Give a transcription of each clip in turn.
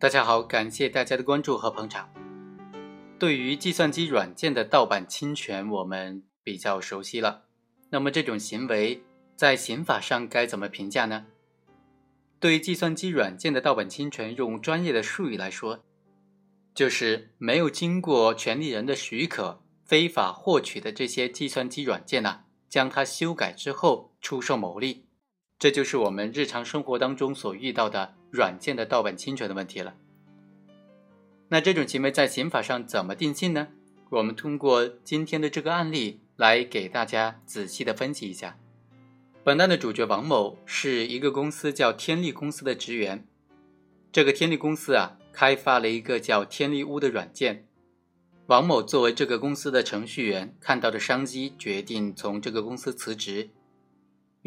大家好，感谢大家的关注和捧场。对于计算机软件的盗版侵权，我们比较熟悉了。那么这种行为在刑法上该怎么评价呢？对计算机软件的盗版侵权，用专业的术语来说，就是没有经过权利人的许可，非法获取的这些计算机软件呢，将它修改之后出售牟利。这就是我们日常生活当中所遇到的软件的盗版侵权的问题了。那这种行为在刑法上怎么定性呢？我们通过今天的这个案例来给大家仔细的分析一下。本案的主角王某是一个公司叫天利公司的职员。这个天利公司啊，开发了一个叫天利屋的软件。王某作为这个公司的程序员，看到的商机，决定从这个公司辞职。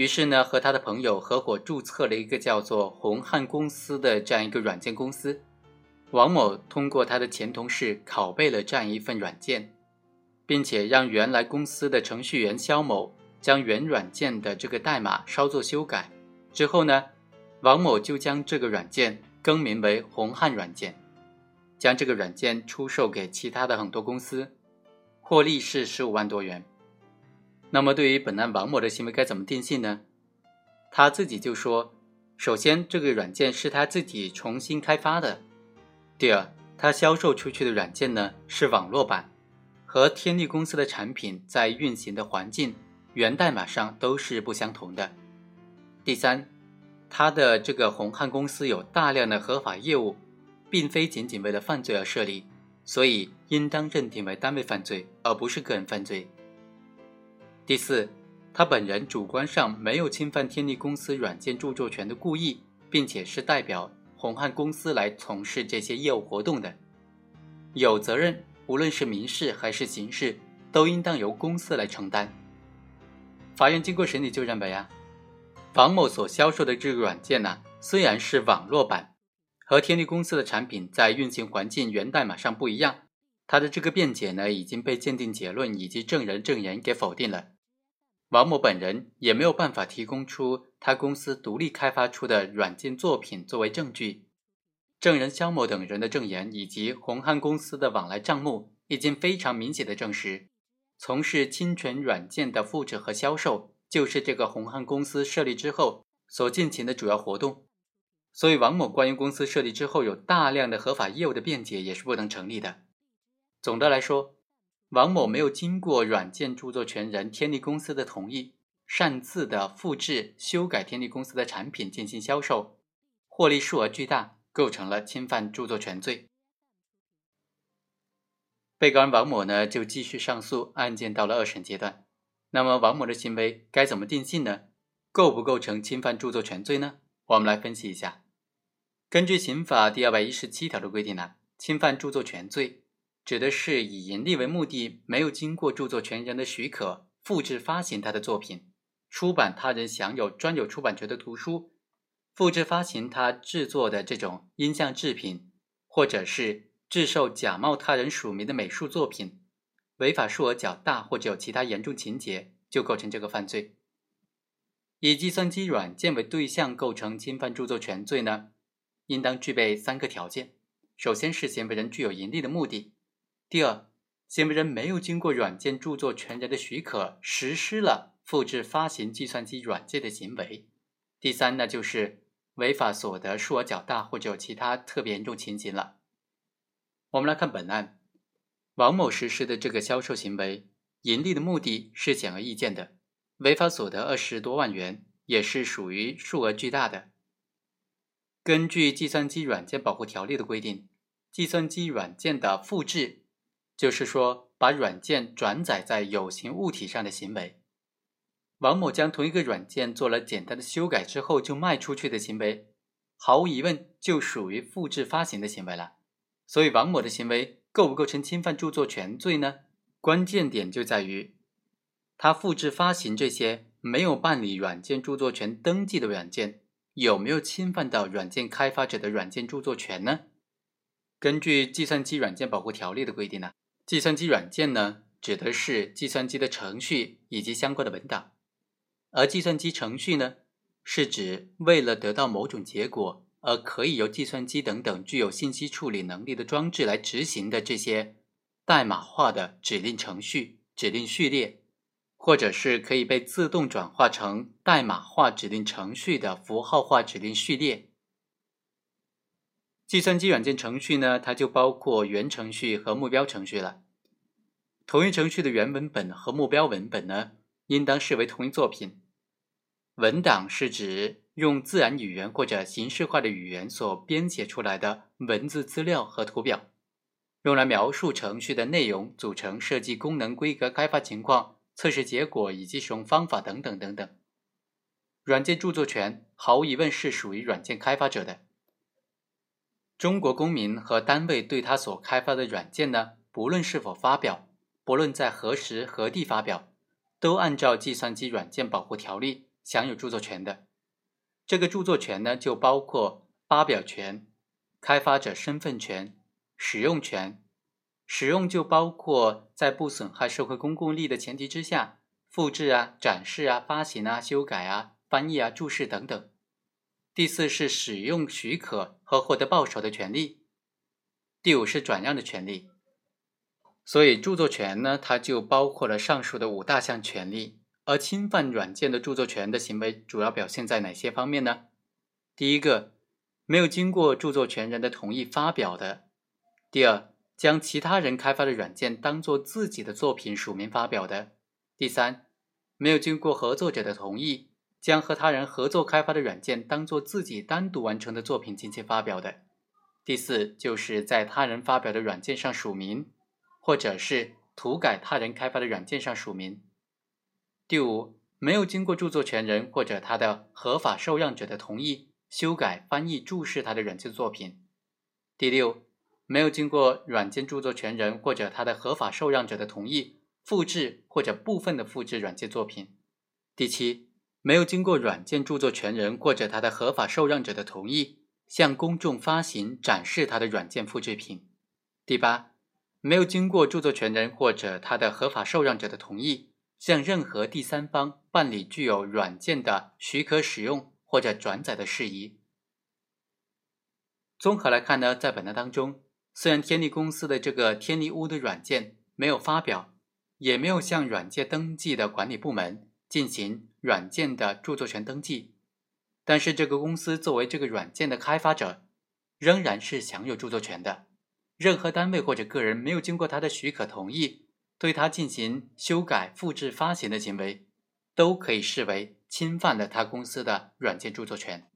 于是呢，和他的朋友合伙注册了一个叫做红汉公司的这样一个软件公司。王某通过他的前同事拷贝了这样一份软件，并且让原来公司的程序员肖某将原软件的这个代码稍作修改。之后呢，王某就将这个软件更名为红汉软件，将这个软件出售给其他的很多公司，获利是十五万多元。那么，对于本案王某的行为该怎么定性呢？他自己就说：首先，这个软件是他自己重新开发的；第二，他销售出去的软件呢是网络版，和天利公司的产品在运行的环境、源代码上都是不相同的；第三，他的这个红汉公司有大量的合法业务，并非仅仅为了犯罪而设立，所以应当认定为单位犯罪，而不是个人犯罪。第四，他本人主观上没有侵犯天利公司软件著作权的故意，并且是代表红汉公司来从事这些业务活动的，有责任，无论是民事还是刑事，都应当由公司来承担。法院经过审理就认为啊，王某所销售的这个软件呢，虽然是网络版，和天利公司的产品在运行环境源代码上不一样，他的这个辩解呢已经被鉴定结论以及证人证言给否定了。王某本人也没有办法提供出他公司独立开发出的软件作品作为证据，证人肖某等人的证言以及红汉公司的往来账目已经非常明显的证实，从事侵权软件的复制和销售就是这个红汉公司设立之后所进行的主要活动，所以王某关于公司设立之后有大量的合法业务的辩解也是不能成立的。总的来说。王某没有经过软件著作权人天利公司的同意，擅自的复制、修改天利公司的产品进行销售，获利数额巨大，构成了侵犯著作权罪。被告人王某呢，就继续上诉，案件到了二审阶段。那么王某的行为该怎么定性呢？构不构成侵犯著作权罪呢？我们来分析一下。根据刑法第二百一十七条的规定呢，侵犯著作权罪。指的是以盈利为目的，没有经过著作权人的许可，复制发行他的作品，出版他人享有专有出版权的图书，复制发行他制作的这种音像制品，或者是制售假冒他人署名的美术作品，违法数额较大或者有其他严重情节，就构成这个犯罪。以计算机软件为对象构成侵犯著作权罪呢，应当具备三个条件：首先是行为人具有盈利的目的。第二，行为人没有经过软件著作权人的许可实施了复制发行计算机软件的行为。第三呢，就是违法所得数额较大或者有其他特别严重情形了。我们来看本案，王某实施的这个销售行为，盈利的目的是显而易见的，违法所得二十多万元也是属于数额巨大的。根据计算机软件保护条例的规定，计算机软件的复制。就是说，把软件转载在有形物体上的行为，王某将同一个软件做了简单的修改之后就卖出去的行为，毫无疑问就属于复制发行的行为了。所以，王某的行为构不构成侵犯著作权罪呢？关键点就在于，他复制发行这些没有办理软件著作权登记的软件，有没有侵犯到软件开发者的软件著作权呢？根据《计算机软件保护条例》的规定呢？计算机软件呢，指的是计算机的程序以及相关的文档，而计算机程序呢，是指为了得到某种结果而可以由计算机等等具有信息处理能力的装置来执行的这些代码化的指令程序、指令序列，或者是可以被自动转化成代码化指令程序的符号化指令序列。计算机软件程序呢，它就包括原程序和目标程序了。同一程序的原文本和目标文本呢，应当视为同一作品。文档是指用自然语言或者形式化的语言所编写出来的文字资料和图表，用来描述程序的内容、组成、设计、功能、规格、开发情况、测试结果以及使用方法等等等等。软件著作权毫无疑问是属于软件开发者的。中国公民和单位对他所开发的软件呢，不论是否发表，不论在何时何地发表，都按照《计算机软件保护条例》。享有著作权的这个著作权呢，就包括发表权、开发者身份权、使用权。使用就包括在不损害社会公共利益的前提之下，复制啊、展示啊、发行啊、修改啊、翻译啊、注释等等。第四是使用许可和获得报酬的权利。第五是转让的权利。所以著作权呢，它就包括了上述的五大项权利。而侵犯软件的著作权的行为主要表现在哪些方面呢？第一个，没有经过著作权人的同意发表的；第二，将其他人开发的软件当做自己的作品署名发表的；第三，没有经过合作者的同意，将和他人合作开发的软件当做自己单独完成的作品进行发表的；第四，就是在他人发表的软件上署名，或者是涂改他人开发的软件上署名。第五，没有经过著作权人或者他的合法受让者的同意修改、翻译、注释他的软件作品。第六，没有经过软件著作权人或者他的合法受让者的同意复制或者部分的复制软件作品。第七，没有经过软件著作权人或者他的合法受让者的同意向公众发行、展示他的软件复制品。第八，没有经过著作权人或者他的合法受让者的同意。向任何第三方办理具有软件的许可使用或者转载的事宜。综合来看呢，在本案当中，虽然天利公司的这个天利屋的软件没有发表，也没有向软件登记的管理部门进行软件的著作权登记，但是这个公司作为这个软件的开发者，仍然是享有著作权的。任何单位或者个人没有经过他的许可同意。对他进行修改、复制、发行的行为，都可以视为侵犯了他公司的软件著作权。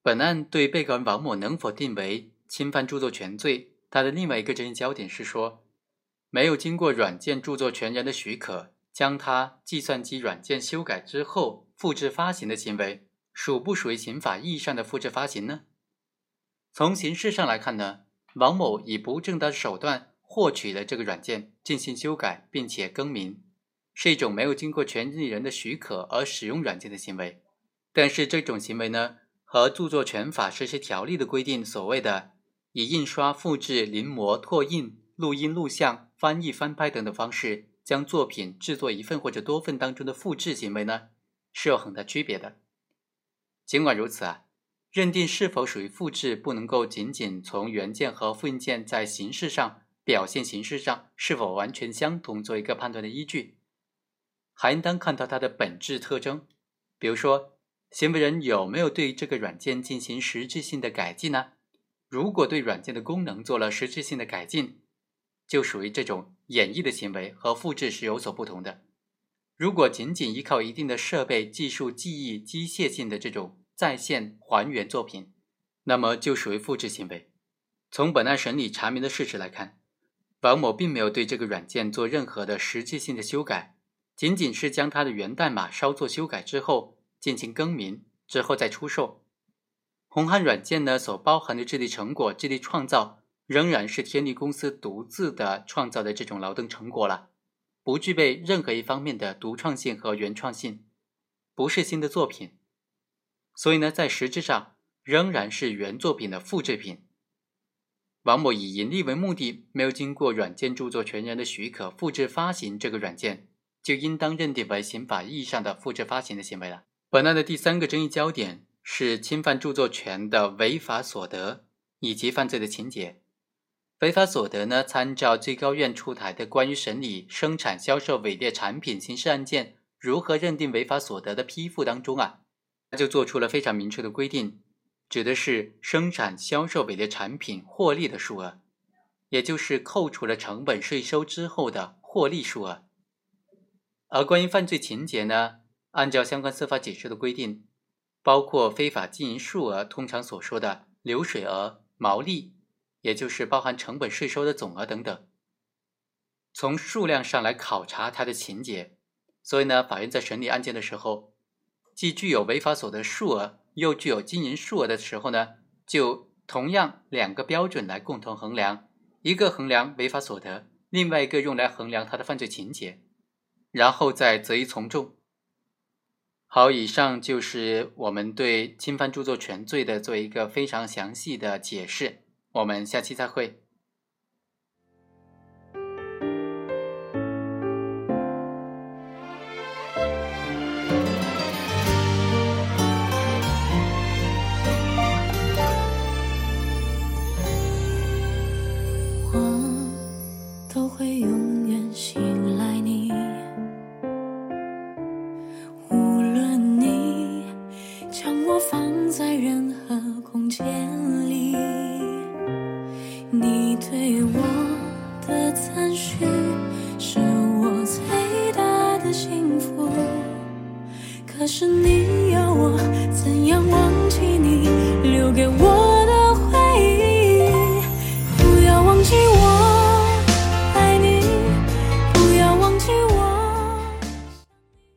本案对被告人王某能否定为侵犯著作权罪，他的另外一个争议焦点是说，没有经过软件著作权人的许可，将他计算机软件修改之后复制发行的行为，属不属于刑法意义上的复制发行呢？从形式上来看呢，王某以不正当手段。获取了这个软件进行修改并且更名，是一种没有经过权利人的许可而使用软件的行为。但是这种行为呢，和著作权法实施条例的规定所谓的以印刷、复制、临摹、拓印、录音、录像、翻译、翻拍等等方式将作品制作一份或者多份当中的复制行为呢，是有很大区别的。尽管如此啊，认定是否属于复制，不能够仅仅从原件和复印件在形式上。表现形式上是否完全相同做一个判断的依据，还应当看到它的本质特征。比如说，行为人有没有对这个软件进行实质性的改进呢？如果对软件的功能做了实质性的改进，就属于这种演绎的行为，和复制是有所不同的。如果仅仅依靠一定的设备、技术、记忆、机械性的这种再现还原作品，那么就属于复制行为。从本案审理查明的事实来看。王某并没有对这个软件做任何的实际性的修改，仅仅是将它的源代码稍作修改之后进行更名，之后再出售。红汉软件呢所包含的智力成果、智力创造，仍然是天利公司独自的创造的这种劳动成果了，不具备任何一方面的独创性和原创性，不是新的作品。所以呢，在实质上仍然是原作品的复制品。王某以盈利为目的，没有经过软件著作权人的许可复制发行这个软件，就应当认定为刑法意义上的复制发行的行为了。本案的第三个争议焦点是侵犯著作权的违法所得以及犯罪的情节。违法所得呢，参照最高院出台的关于审理生产、销售伪劣产品刑事案件如何认定违法所得的批复当中啊，就做出了非常明确的规定，指的是生产、销售伪劣产品获利的数额，也就是扣除了成本税收之后的获利数额。而关于犯罪情节呢，按照相关司法解释的规定，包括非法经营数额通常所说的流水额、毛利。也就是包含成本税收的总额等等，从数量上来考察它的情节，所以呢，法院在审理案件的时候，既具有违法所得数额，又具有经营数额的时候呢，就同样两个标准来共同衡量，一个衡量违法所得，另外一个用来衡量它的犯罪情节，然后再择一从重。好，以上就是我们对侵犯著作权罪的做一个非常详细的解释。我们下期再会。你对我的赞许是我最大的幸福。可是你要我怎样忘记你留给我？